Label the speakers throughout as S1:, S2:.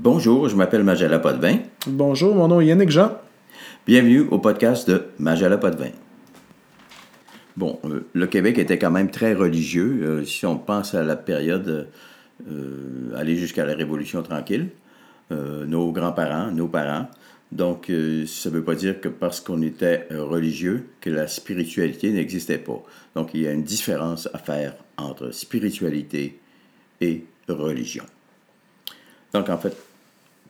S1: Bonjour, je m'appelle Majala Potvin.
S2: Bonjour, mon nom est Yannick Jean.
S1: Bienvenue au podcast de Majala Potvin. Bon, euh, le Québec était quand même très religieux. euh, si on pense à la période euh, aller jusqu'à la Révolution tranquille, euh, nos grands-parents, nos parents. Donc, ça ne veut pas dire que parce qu'on était religieux, que la spiritualité n'existait pas. Donc, il y a une différence à faire entre spiritualité et religion. Donc, en fait,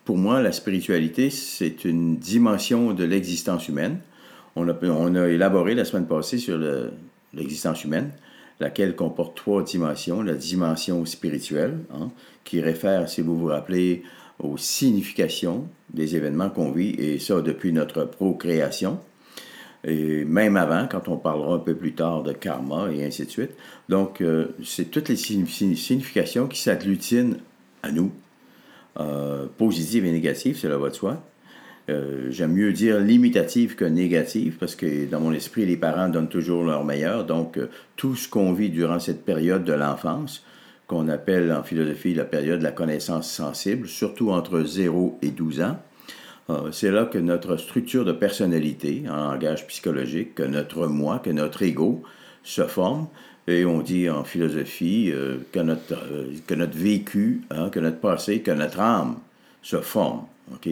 S1: pour moi, la spiritualité, c'est une dimension de l'existence humaine. On a, élaboré la semaine passée sur le- l'existence humaine, laquelle comporte trois dimensions. La dimension spirituelle, hein, qui réfère, si vous vous rappelez, aux significations des événements qu'on vit, et ça depuis notre procréation. Et même avant, quand on parlera un peu plus tard de karma et ainsi de suite. Donc, euh, c'est toutes les signi- significations qui s'agglutinent à nous, euh, positives et négatives, cela va de soi. Euh, J'aime mieux dire limitative que négative, parce que dans mon esprit, les parents donnent toujours leur meilleur. Donc, euh, tout ce qu'on vit durant cette période de l'enfance, qu'on appelle en philosophie la période de la connaissance sensible, surtout entre 0 et 12 ans, euh, c'est là que notre structure de personnalité, en langage psychologique, que notre moi, que notre ego se forme. Et on dit en philosophie euh, que, notre, euh, que notre vécu, hein, que notre passé, que notre âme se forme. OK?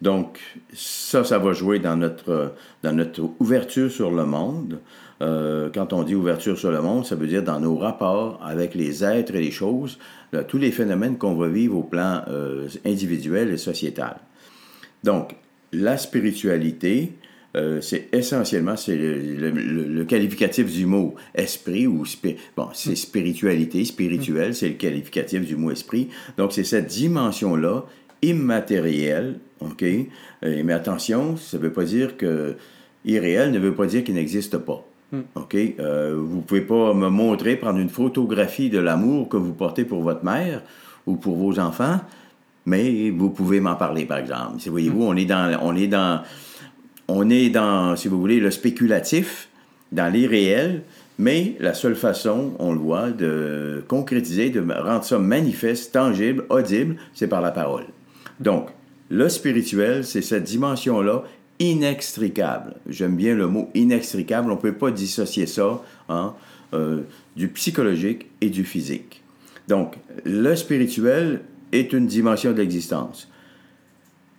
S1: Donc, ça, ça va jouer dans notre, dans notre ouverture sur le monde. Euh, quand on dit ouverture sur le monde, ça veut dire dans nos rapports avec les êtres et les choses, tous les phénomènes qu'on va vivre au plan individuel et sociétal. Donc, la spiritualité, euh, c'est essentiellement c'est le, le- le- le qualificatif du mot esprit ou spi- bon, c'est spiritualité, spirituel, c'est le qualificatif du mot esprit. Donc, c'est cette dimension-là immatérielle, ok? Euh, mais attention, ça ne veut pas dire que irréel ne veut pas dire qu'il n'existe pas. OK? Euh, vous pouvez pas me montrer, prendre une photographie de l'amour que vous portez pour votre mère ou pour vos enfants, mais vous pouvez m'en parler, par exemple. Voyez-vous, on est dans, on est dans, on est dans, si vous voulez, le spéculatif, dans l'irréel, mais la seule façon, on le voit, de concrétiser, de rendre ça manifeste, tangible, audible, c'est par la parole. Donc, le spirituel, c'est cette dimension-là inextricable. J'aime bien le mot inextricable. On ne peut pas dissocier ça hein, euh, du psychologique et du physique. Donc, le spirituel est une dimension de l'existence.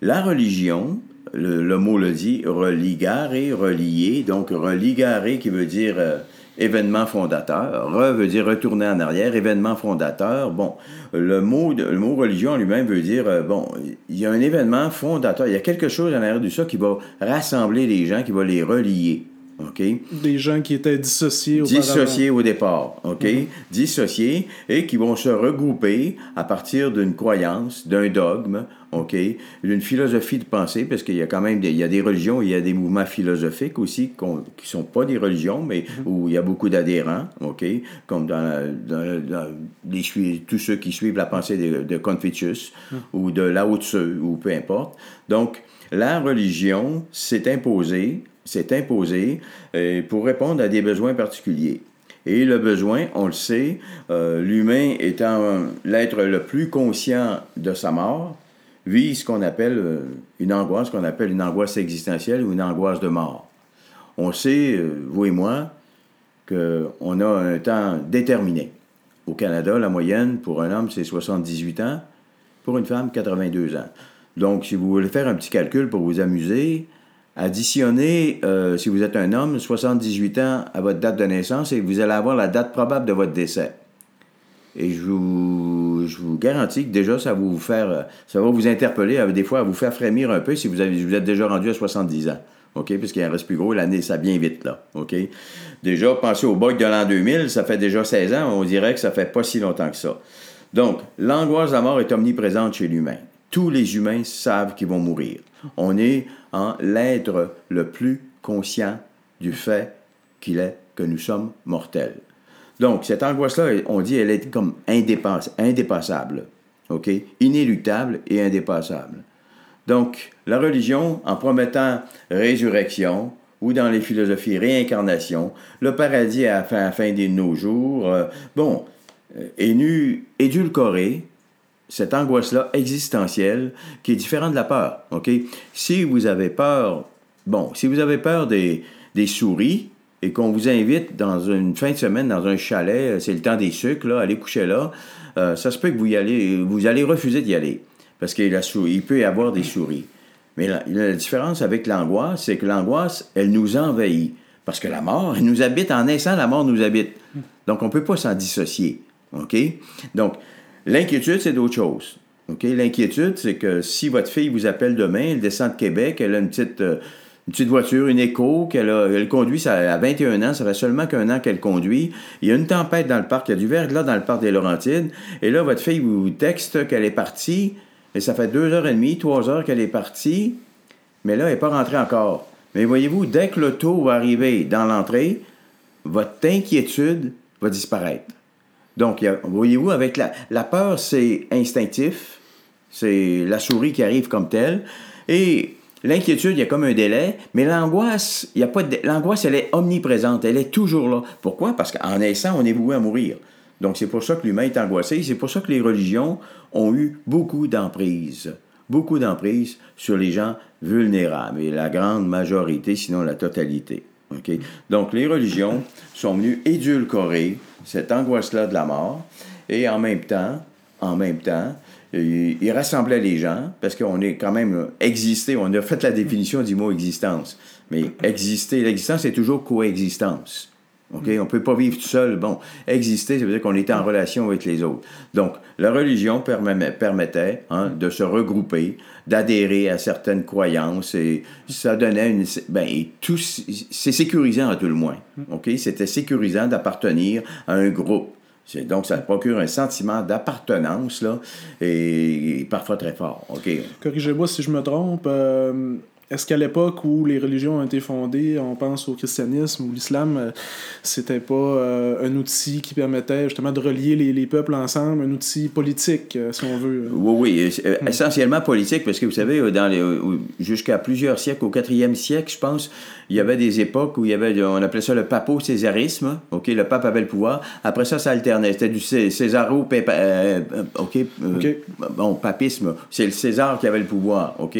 S1: La religion, le, le mot le dit, religare, relier, donc religare qui veut dire euh, événement fondateur, re veut dire retourner en arrière, événement fondateur. Bon, le mot, le mot religion en lui-même veut dire, euh, bon, il y a un événement fondateur, il y a quelque chose en arrière de ça qui va rassembler les gens, qui va les relier. OK?
S2: Des gens qui étaient dissociés auparavant.
S1: Dissociés au départ, OK? Dissociés et qui vont se regrouper à partir d'une croyance, d'un dogme, OK? D'une philosophie de pensée, parce qu'il y a quand même des, il y a des religions, il y a des mouvements philosophiques aussi qui sont pas des religions, mais où il y a beaucoup d'adhérents, OK? Comme dans, la- dans- dans les, tous ceux qui suivent la pensée de, de Confucius ou de Lao Tzu, ou peu importe. Donc, la religion s'est imposée, s'est imposée euh, pour répondre à des besoins particuliers. Et le besoin, on le sait, euh, l'humain étant l'être le plus conscient de sa mort, vit ce qu'on appelle euh, une angoisse, qu'on appelle une angoisse existentielle ou une angoisse de mort. On sait, euh, vous et moi, qu'on a un temps déterminé. Au Canada, la moyenne pour un homme, c'est 78 ans, pour une femme, 82 ans. Donc, si vous voulez faire un petit calcul pour vous amuser, additionnez, euh, si vous êtes un homme, 78 ans à votre date de naissance et vous allez avoir la date probable de votre décès. Et je vous, je vous garantis que déjà, ça va vous faire, euh, ça va vous interpeller, euh, des fois, à vous faire frémir un peu si vous, êtes déjà rendu à 70 ans. OK? Parce qu'il en reste plus gros, l'année, ça vient vite, là. OK? Déjà, pensez au bug de l'an 2000, ça fait déjà 16 ans, on dirait que ça fait pas si longtemps que ça. Donc, l'angoisse de la mort est omniprésente chez l'humain. Tous les humains savent qu'ils vont mourir. On est en l'être le plus conscient du fait qu'il est que nous sommes mortels. Donc, cette angoisse-là, on dit, elle est comme indépass- indépassable, OK? Inéluctable et indépassable. Donc, la religion, en promettant résurrection, ou dans les philosophies réincarnation, le paradis à la fin, à la fin de nos jours, euh, bon, euh, est nu, édulcoré, cette angoisse-là existentielle qui est différente de la peur. OK? Si vous avez peur, bon, si vous avez peur des, des souris et qu'on vous invite dans une fin de semaine dans un chalet, c'est le temps des sucres, là, allez coucher là, euh, ça se peut que vous y allez, vous allez refuser d'y aller parce qu'il peut y avoir des souris. Mais la, différence avec l'angoisse, c'est que l'angoisse, elle nous envahit. Parce que la mort, elle nous habite en naissant, la mort nous habite. Donc, on ne peut pas s'en dissocier. OK? Donc, l'inquiétude, c'est d'autre chose. OK? L'inquiétude, c'est que si votre fille vous appelle demain, elle descend de Québec, elle a une petite, euh, une petite voiture, une écho, qu'elle elle conduit, ça, à 21 ans, ça fait seulement qu'un an qu'elle conduit. Il y a une tempête dans le parc, il y a du verglas dans le parc des Laurentides, et là, votre fille vous texte qu'elle est partie, et ça fait deux heures et demie, trois heures qu'elle est partie, mais là, elle n'est pas rentrée encore. Mais voyez-vous, dès que l'auto va arriver dans l'entrée, votre inquiétude va disparaître. Donc, voyez-vous, avec la, la peur, c'est instinctif. C'est la souris qui arrive comme telle. Et l'inquiétude, il y a comme un délai. Mais l'angoisse, y a pas l'angoisse, elle est omniprésente. Elle est toujours là. Pourquoi? Parce qu'en naissant, on est voué à mourir. Donc, c'est pour ça que l'humain est angoissé. C'est pour ça que les religions ont eu beaucoup d'emprise. Beaucoup d'emprise sur les gens vulnérables. Et la grande majorité, sinon la totalité. Donc, les religions sont venues édulcorer cette angoisse-là de la mort. Et en même temps, en même temps, ils rassemblaient les gens, parce qu'on est quand même existé, on a fait la définition du mot existence. Mais exister, l'existence, c'est toujours coexistence. OK? On ne peut pas vivre tout seul. Bon, exister, ça veut dire qu'on est en relation avec les autres. Donc, la religion permettait hein, de se regrouper, d'adhérer à certaines croyances et ça donnait une. Ben, tout, c'est sécurisant à tout le moins. OK? C'était sécurisant d'appartenir à un groupe. Donc, ça procure un sentiment d'appartenance, là, et, parfois très fort. OK?
S2: Corrigez-moi si je me trompe. Euh, est-ce qu'à l'époque où les religions ont été fondées, on pense au christianisme ou l'islam, euh, c'était pas euh, un outil qui permettait justement de relier les, les peuples ensemble, un outil politique, euh, si on veut?
S1: Oui, oui, hmm. essentiellement politique, parce que vous savez, dans les, jusqu'à plusieurs siècles, au quatrième siècle, je pense, il y avait des époques où il y avait, on appelait ça le papo-césarisme, OK, le pape avait le pouvoir. Après ça, ça alternait. C'était du césaro OK, bon, papisme. C'est le César qui avait le pouvoir, OK.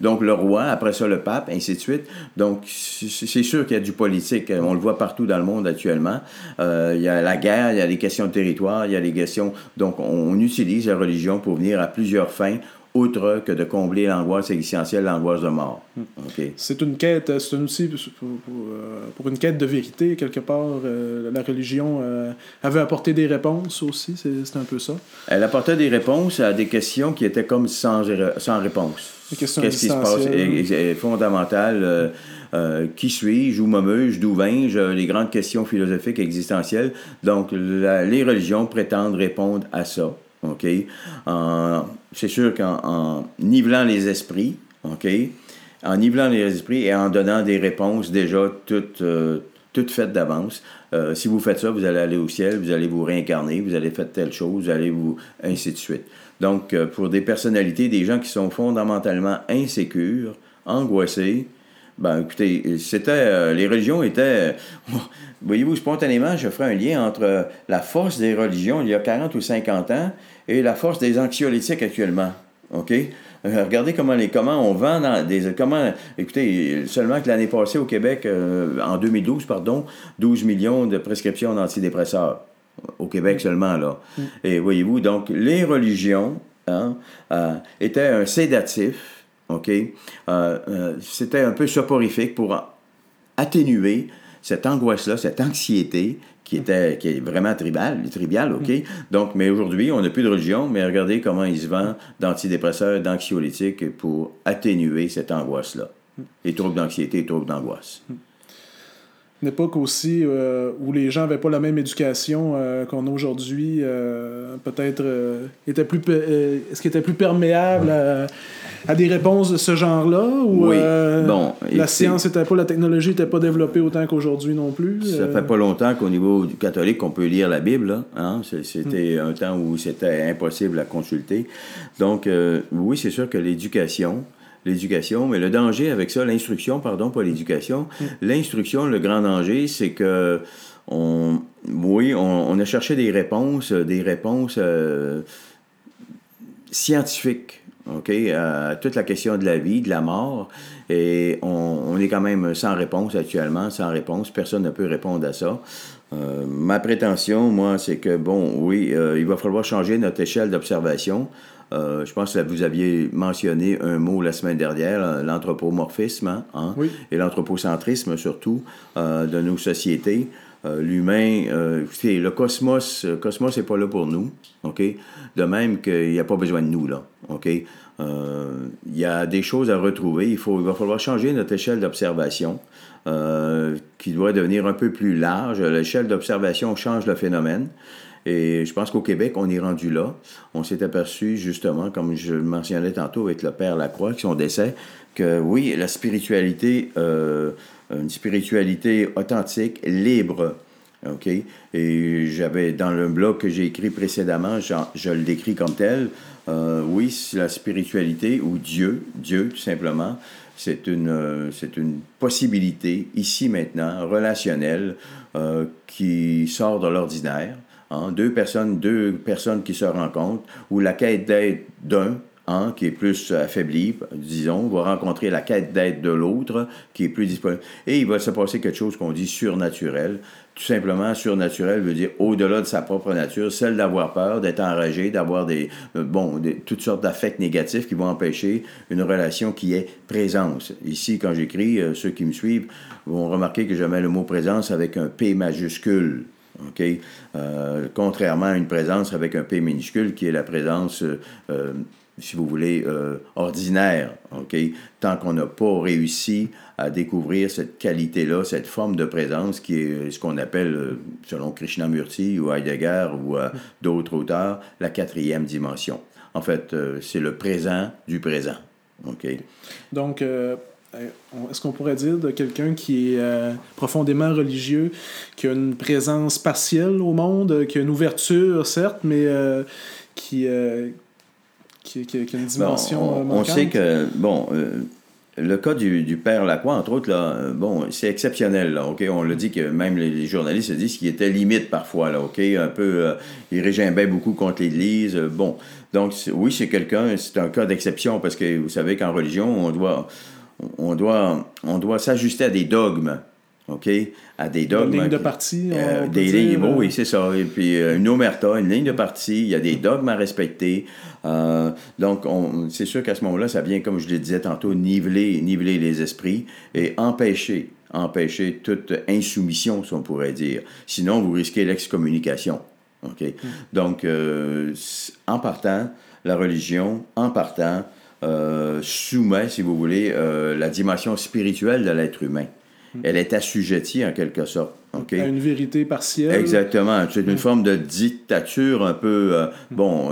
S1: donc, le roi, après ça le pape, ainsi de suite. Donc, c'est sûr qu'il y a du politique. On le voit partout dans le monde actuellement. Euh, il y a la guerre, il y a des questions de territoire, il y a des questions... Donc, on utilise la religion pour venir à plusieurs fins outre que de combler l'angoisse existentielle, l'angoisse de mort.
S2: Hmm. C'est une quête, c'est un outil pour, euh, pour, une quête de vérité, quelque part. Euh, la religion avait apporté des réponses aussi, c'est un peu ça.
S1: Elle apportait des réponses à des questions qui étaient comme sans, sans réponse. Qu'est-ce qui se passe? Fondamental euh, euh, qui suis-je, où me d'où viens-je, les grandes questions philosophiques existentielles. Donc, les religions prétendent répondre à ça. OK? c'est sûr qu'en nivelant les esprits, OK? En nivelant les esprits et en donnant des réponses déjà toutes, euh, toutes faites d'avance. si vous faites ça, vous allez aller au ciel, vous allez vous réincarner, vous allez faire telle chose, vous allez vous... ainsi de suite. Donc, euh, pour des personnalités, des gens qui sont fondamentalement insécures, angoissés, ben écoutez, c'était euh, les religions étaient voyez-vous spontanément, je ferai un lien entre la force des religions il y a 40 ou 50 ans et la force des anxiolytiques actuellement. OK? Euh, Regardez comment les comment on vend dans des comment écoutez, seulement que l'année passée au Québec en 2012 pardon, 12 millions de prescriptions d'antidépresseurs au Québec seulement, là. Mm. Et voyez-vous, donc, les religions hein, euh, étaient un sédatif, OK? Euh, euh, c'était un peu soporifique pour atténuer cette angoisse-là, cette anxiété qui était qui est vraiment tribale, triviale, OK? Mm. Donc, mais aujourd'hui, on n'a plus de religion, mais regardez comment ils se vendent d'antidépresseurs, d'anxiolytiques pour atténuer cette angoisse-là. Mm. Les troubles d'anxiété, les troubles d'angoisse
S2: une époque aussi euh, où les gens n'avaient pas la même éducation euh, qu'on a aujourd'hui, euh, peut-être était plus est-ce qu'il était plus perméable à, des réponses de ce genre-là ou bon, la science était pas la technologie n'était pas développée autant qu'aujourd'hui non plus.
S1: Ça fait pas longtemps qu'au niveau du catholique on peut lire la Bible, hein? c'était hmm. un temps où c'était impossible à consulter. Donc oui, c'est sûr que l'éducation l'éducation, mais le danger avec ça, l'instruction, pardon, pas l'éducation, mm. l'instruction, le grand danger, c'est que on, oui, on, a cherché des réponses, des réponses euh, scientifique, OK, à toute la question de la vie, de la mort. Et on, est quand même sans réponse actuellement, sans réponse. Personne ne peut répondre à ça. Euh, ma prétention, moi, c'est que, bon, oui, il va falloir changer notre échelle d'observation. Euh, je pense que vous aviez mentionné un mot la semaine dernière, euh, l'anthropomorphisme hein, et l'anthropocentrisme surtout euh, de nos sociétés. L'humain, le cosmos, le cosmos n'est pas là pour nous, ok? De même qu'il n'y a pas besoin de nous là, ok? Il y a des choses à retrouver. Il faut, il va falloir changer notre échelle d'observation. qui doit devenir un peu plus large. L'échelle d'observation change le phénomène. Et je pense qu'au Québec, on est rendu là. On s'est aperçu, justement, comme je le mentionnais tantôt avec le Père Lacroix, qui son décès, que oui, la spiritualité, euh, une spiritualité authentique, libre, OK? Et j'avais, dans le blog que j'ai écrit précédemment, je, le décris comme tel. Euh, oui, la spiritualité, ou Dieu, Dieu, tout simplement, c'est une, c'est une possibilité, ici maintenant, relationnelle, euh, qui sort de l'ordinaire. Hein, deux, personnes, deux personnes qui se rencontrent, où la quête d'aide d'un, hein, qui est plus affaibli, disons, va rencontrer la quête d'aide de l'autre, qui est plus disponible. Et il va se passer quelque chose qu'on dit surnaturel. Tout simplement, surnaturel veut dire au-delà de sa propre nature, celle d'avoir peur, d'être enragé, d'avoir des, euh, bon, toutes sortes d'affects négatifs qui vont empêcher une relation qui est présence. Ici, quand j'écris, euh, ceux qui me suivent vont remarquer que je mets le mot présence avec un P majuscule. OK? Euh, contrairement à une présence avec un P minuscule qui est la présence, euh, si vous voulez, euh, ordinaire. OK? Tant qu'on n'a pas réussi à découvrir cette qualité-là, cette forme de présence qui est ce qu'on appelle, selon Krishnamurti ou Heidegger ou d'autres auteurs, la quatrième dimension. En fait, c'est le présent du présent. OK?
S2: Donc, euh, est-ce qu'on pourrait dire de quelqu'un qui est euh, profondément religieux, qui a une présence partielle au monde, qui a une ouverture, certes, mais euh, qui, qui, qui, a une dimension.
S1: on, sait que, bon, le cas du, du, père Lacroix, entre autres, là, bon, c'est exceptionnel. Là, ok? On le dit que même les, journalistes disent qu'il était limite parfois. Là, ok? Un peu, il régimbait beaucoup contre l'Église. bon, donc oui, c'est quelqu'un, c'est un cas d'exception parce que vous savez qu'en religion, on doit on doit, on doit s'ajuster à des dogmes. OK? À des dogmes.
S2: Une ligne de parti.
S1: Euh, des lignes, euh, oui, c'est ça. Et puis euh, une omerta, une ligne de parti, il y a des dogmes à respecter. donc, c'est sûr qu'à ce moment-là, ça vient, comme je le disais tantôt, niveler, niveler les esprits et empêcher, empêcher toute insoumission, si on pourrait dire. Sinon, vous risquez l'excommunication. OK? Hmm. Donc, en partant, la religion, en partant, euh, soumet, si vous voulez, euh, la dimension spirituelle de l'être humain. Hmm. Elle est assujettie en quelque sorte.
S2: À une vérité partielle.
S1: Exactement. C'est une hmm. forme de dictature un peu, euh, hmm. bon,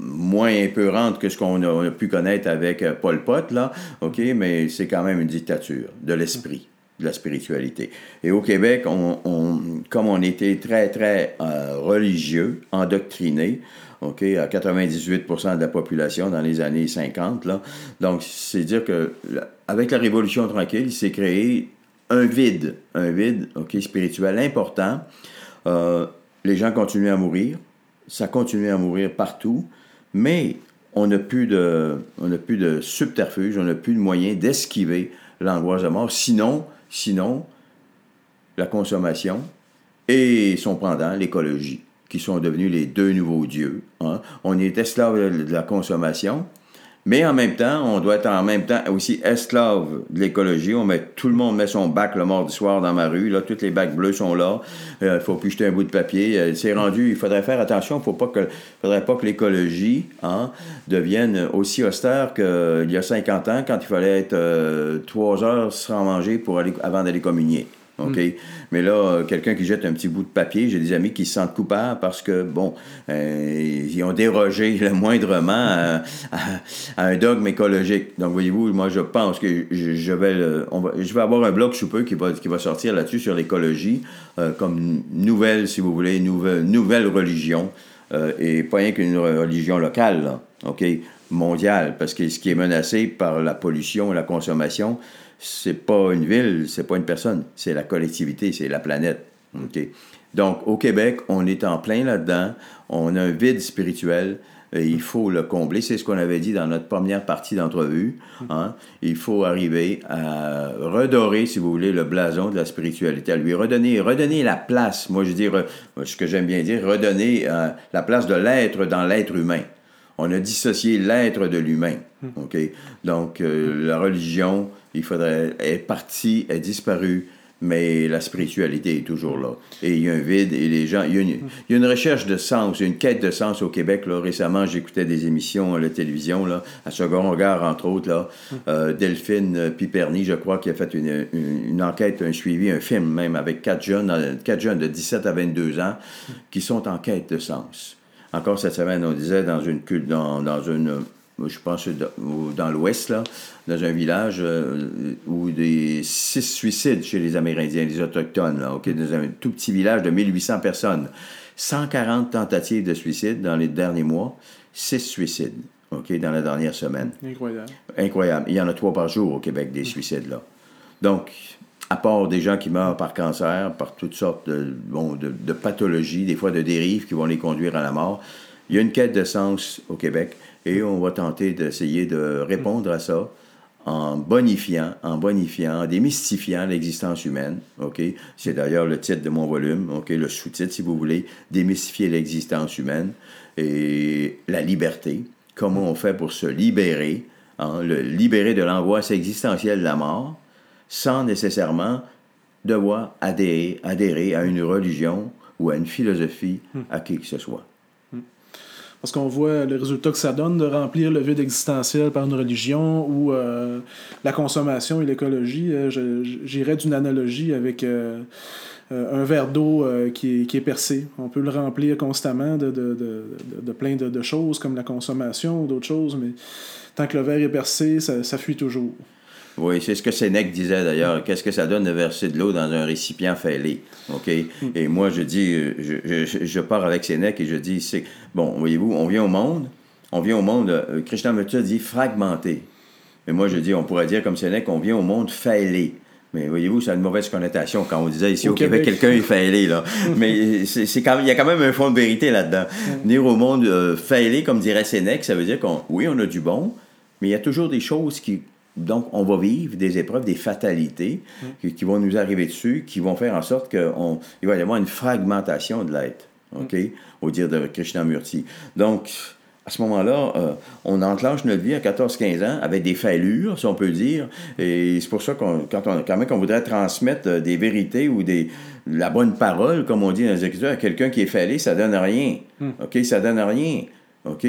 S1: moins épeurante que ce qu'on a, pu connaître avec Pol Pot, là, OK, mais c'est quand même une dictature de l'esprit de la spiritualité. Et au Québec, on, comme on était très, très religieux, endoctriné, OK, à 98% de la population dans les années 50. Là. Donc, c'est dire que avec la Révolution tranquille, il s'est créé un vide, un vide OK, spirituel important. Euh, les gens continuaient à mourir, ça continuait à mourir partout, mais on n'a plus de, on plus de subterfuge, on n'a plus de moyen d'esquiver l'angoisse de mort. Sinon, sinon, la consommation et son pendant, l'écologie qui sont devenus les deux nouveaux dieux. Hein. On est esclave de la consommation, mais en même temps, on doit être en même temps aussi esclave de l'écologie. On met, tout le monde met son bac le mardi soir dans ma rue. Là, tous les bacs bleus sont là. Il euh, faut plus jeter un bout de papier. Euh, c'est rendu. Il faudrait faire attention. Il ne faudrait pas que l'écologie hein, devienne aussi austère qu'il y a 50 ans, quand il fallait être euh, trois heures sans manger pour aller, avant d'aller communier. OK? Hmm. Mais là, quelqu'un qui jette un petit bout de papier, j'ai des amis qui se sentent coupables parce que, bon, euh, ils ont dérogé le moindrement à, un dogme écologique. Donc, voyez-vous, moi, je pense que je, vais, je vais avoir un blog sous peu qui va, qui va sortir là-dessus sur l'écologie euh, comme nouvelle, si vous voulez, nouvelle, nouvelle religion. Euh, et pas rien qu'une religion locale, là, OK? Mondiale, parce que ce qui est menacé par la pollution et la consommation, c'est pas une ville, c'est pas une personne, c'est la collectivité, c'est la planète. OK? Donc, au Québec, on est en plein là-dedans. On a un vide spirituel. Il faut le combler. C'est ce qu'on avait dit dans notre première partie d'entrevue. Hein? Il faut arriver à redorer, si vous voulez, le blason de la spiritualité, à lui redonner, redonner la place. Moi, je dis, ce que j'aime bien dire, redonner euh, la place de l'être dans l'être humain. On a dissocié l'être de l'humain. OK? Donc, euh, la religion, il faudrait, est partie, est disparue mais la spiritualité est toujours là. Et il y a un vide et les gens. Il y a une, il y a une recherche de sens, une quête de sens au Québec. Là. Récemment, j'écoutais des émissions à la télévision, là, à Second Regard, entre autres. Là. Euh, Delphine Piperny, je crois, qui a fait une, une, enquête, un suivi, un film même, avec quatre jeunes, quatre jeunes de 17 à 22 ans qui sont en quête de sens. Encore cette semaine, on disait dans une, dans, dans une je pense dans l'ouest, là, dans un village euh, où des six suicides chez les Amérindiens, les Autochtones, là, dans un tout petit village de 1800 personnes. 140 tentatives de suicide dans les derniers mois, six suicides, OK, dans la dernière semaine.
S2: Incroyable.
S1: Incroyable. Il y en a trois par jour au Québec, des suicides, là. Donc, à part des gens qui meurent par cancer, par toutes sortes de, bon, de, de pathologies, des fois de dérives qui vont les conduire à la mort, il y a une quête de sens au Québec et on va tenter d'essayer de répondre à ça en bonifiant, en bonifiant, en démystifiant l'existence humaine. OK? C'est d'ailleurs le titre de mon volume, OK? le sous-titre, si vous voulez, démystifier l'existence humaine et la liberté. Comment on fait pour se libérer, hein? le libérer de l'angoisse existentielle de la mort, sans nécessairement devoir adhérer, adhérer à une religion ou à une philosophie à qui que ce soit.
S2: Parce qu'on voit le résultat que ça donne de remplir le vide existentiel par une religion ou euh, la consommation et l'écologie. Euh, j'irais d'une analogie avec euh, un verre d'eau qui, est, percé. On peut le remplir constamment de, plein de, choses comme la consommation ou d'autres choses, mais tant que le verre est percé, ça fuit toujours.
S1: Oui, c'est ce que Sénèque disait d'ailleurs. Qu'est-ce que ça donne de verser de l'eau dans un récipient fêlé? OK? Hmm. Et moi, je dis, je, je, je, pars avec Sénèque et je dis, c'est, bon, voyez-vous, on vient au monde, on vient au monde, euh, Krishnamurti dit fragmenté. Mais moi, je dis, on pourrait dire comme Sénèque, on vient au monde fêlé. Mais voyez-vous, ça a une mauvaise connotation quand on disait ici au, Québec, quelqu'un est fêlé, là. Mais c'est quand il y a quand même un fond de vérité là-dedans. Hmm. Venir au monde euh, fêlé, comme dirait Sénèque, ça veut dire qu'on, oui, on a du bon, mais il y a toujours des choses qui, donc, on va vivre des épreuves, des fatalités mm. qui, vont nous arriver dessus, qui vont faire en sorte qu'il va y avoir une fragmentation de l'être, OK, mm. au dire de Krishnamurti. Donc, à ce moment-là, euh, on enclenche notre vie à 14-15 ans avec des fêlures, si on peut dire. Et c'est pour ça qu'on, quand, on, quand même qu'on voudrait transmettre euh, des vérités ou des, la bonne parole, comme on dit dans les Écritures, à quelqu'un qui est fêlé, ça donne rien. Mm. OK? Ça donne rien. OK?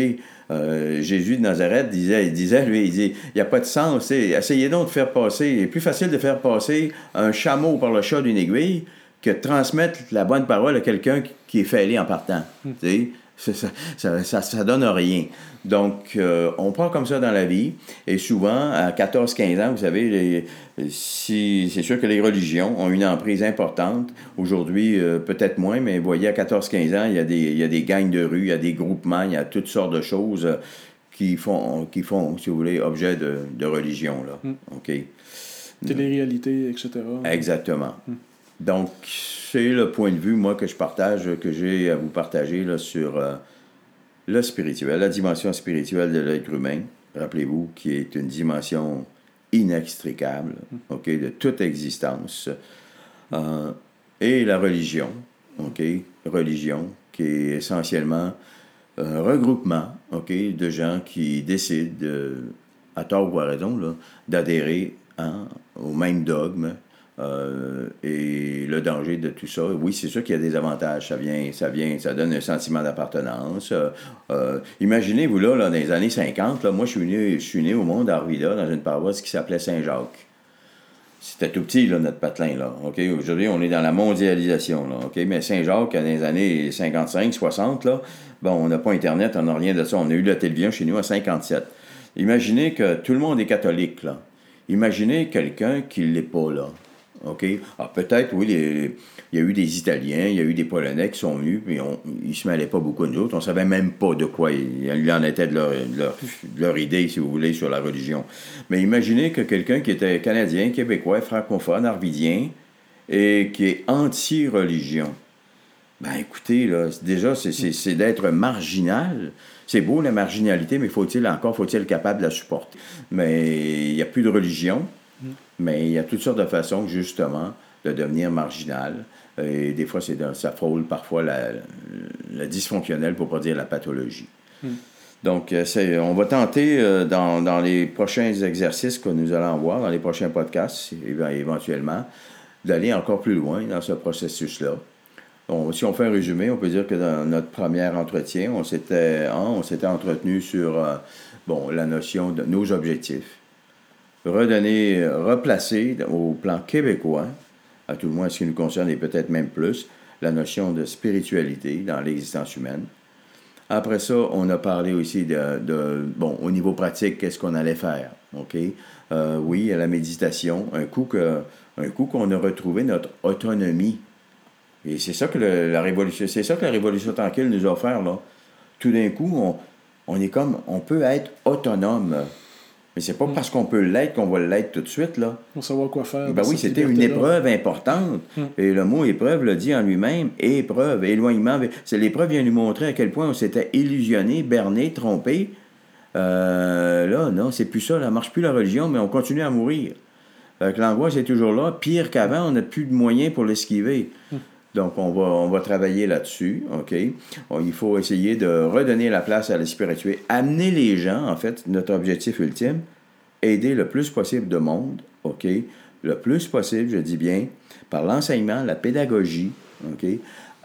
S1: Euh, Jésus de Nazareth disait, il disait, lui, il dit, il n'y a pas de sens. Essayez donc de faire passer, il est plus facile de faire passer un chameau par le chat d'une aiguille que de transmettre la bonne parole à quelqu'un qui est fêlé en partant. Hmm. Ça, ça, ça, donne rien. Donc, euh, on part comme ça dans la vie. Et souvent, à 14-15 ans, vous savez, si, c'est sûr que les religions ont une emprise importante. Aujourd'hui, euh, peut-être moins, mais vous voyez, à 14-15 ans, il y, a des, il y a des gangs de rue, il y a des groupements, il y a toutes sortes de choses euh, qui, font, qui font, si vous voulez, objet de, de religion. Là. Mm. OK?
S2: Télé-réalité, etc.
S1: Exactement. Mm. Donc, c'est le point de vue, moi, que je partage, que j'ai à vous partager là, sur euh, le spirituel, la dimension spirituelle de l'être humain. Rappelez-vous, qui est une dimension inextricable ok, de toute existence. Euh, et la religion, ok, religion, qui est essentiellement un regroupement ok, de gens qui décident, à tort ou à raison, d'adhérer au même dogme, euh, et le danger de tout ça, oui, c'est sûr qu'il y a des avantages. Ça vient, ça vient, ça donne un sentiment d'appartenance. Euh, euh, imaginez-vous là, dans les années 50, là, moi je suis né, je suis né au monde à Arvilla, dans une paroisse qui s'appelait Saint-Jacques. C'était tout petit, là, notre patelin, là. Aujourd'hui, on est dans la mondialisation, là. Mais Saint-Jacques, dans les années 55, 60, là, bon, on n'a pas Internet, on n'a rien de ça. On a eu la télévision chez nous à 57. Imaginez que tout le monde est catholique, là. Imaginez quelqu'un qui ne l'est pas, là. OK? Ah, peut-être, oui, il y a eu des Italiens, il y a eu des Polonais qui sont venus, puis ils ne se mêlaient pas beaucoup de nous autres. On savait même pas de quoi il, en était de leur, idée, si vous voulez, sur la religion. Mais imaginez que quelqu'un qui était canadien, québécois, francophone, arvidien, et qui est anti-religion. Ben écoutez, là, déjà, c'est d'être marginal C'est beau la marginalité, mais faut-il encore, faut-il capable de la supporter? Mais il n'y a plus de religion, mm. mais il y a toutes sortes de façons, justement, de devenir marginal. Et des fois, c'est ça frôle parfois la, la dysfonctionnelle, pour ne pas dire la pathologie. Mm. Donc, euh, on va tenter euh, dans, dans, les prochains exercices que nous allons voir, dans les prochains podcasts, éventuellement, d'aller encore plus loin dans ce processus-là. si on fait un résumé, on peut dire que dans notre premier entretien, on s'était, hein, entretenu sur euh, bon, la notion de nos objectifs. Redonner, replacer au plan québécois, à tout le moins ce qui nous concerne et peut-être même plus, la notion de spiritualité dans l'existence humaine. Après ça, on a parlé aussi de, bon, au niveau pratique, qu'est-ce qu'on allait faire. OK? Euh, oui, la méditation, un coup que, coup qu'on a retrouvé notre autonomie. Et c'est ça que la révolution, c'est ça que la révolution tranquille nous a offert, là. Tout d'un coup, on, on est comme, on peut être autonome. Mais c'est pas mm. parce qu'on peut l'être qu'on va l'être tout de suite, là.
S2: Pour savoir quoi faire.
S1: Ben oui, c'était une épreuve importante. Mm. Et le mot épreuve le dit en lui-même. Épreuve, éloignement. C'est l'épreuve vient nous montrer à quel point on s'était illusionné, berné, trompé. Euh, là, non, c'est plus ça. Là, marche plus la religion, mais on continue à mourir. L'angoisse est toujours là. Pire qu'avant, on n'a plus de moyens pour l'esquiver. Mm. Donc, on va, on va travailler là-dessus, OK? il faut essayer de redonner la place à la spiritualité, amener les gens, en fait, notre objectif ultime, aider le plus possible de monde, OK? Le plus possible, je dis bien, par l'enseignement, la pédagogie, OK?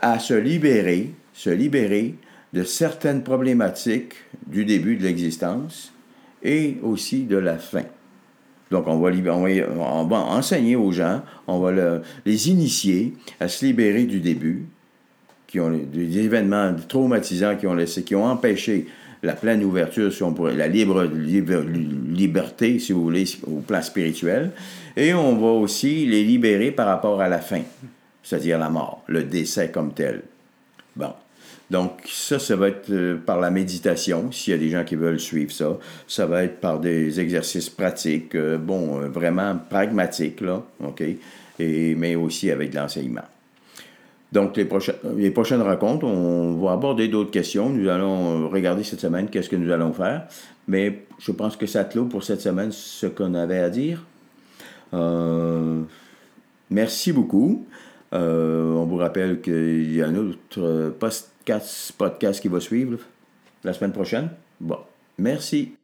S1: À se libérer, se libérer de certaines problématiques du début de l'existence et aussi de la fin. Donc, on va, enseigner aux gens, on va les initier à se libérer du début, qui ont des événements traumatisants qui ont laissé, qui ont empêché la pleine ouverture, si la liberté, si vous voulez, au plan spirituel. Et on va aussi les libérer par rapport à la fin, c'est-à-dire la mort, le décès comme tel. Bon. Donc, ça, ça va être euh, par la méditation, s'il y a des gens qui veulent suivre ça. Ça va être par des exercices pratiques, euh, bon, euh, vraiment pragmatiques, là, OK? Et, mais aussi avec de l'enseignement. Donc, les prochaines, les prochaines rencontres, on va aborder d'autres questions. Nous allons regarder cette semaine qu'est-ce que nous allons faire. Mais je pense que ça clôt pour cette semaine ce qu'on avait à dire. merci beaucoup. on vous rappelle qu'il y a un autre post podcast qui va suivre la semaine prochaine. Bon, merci.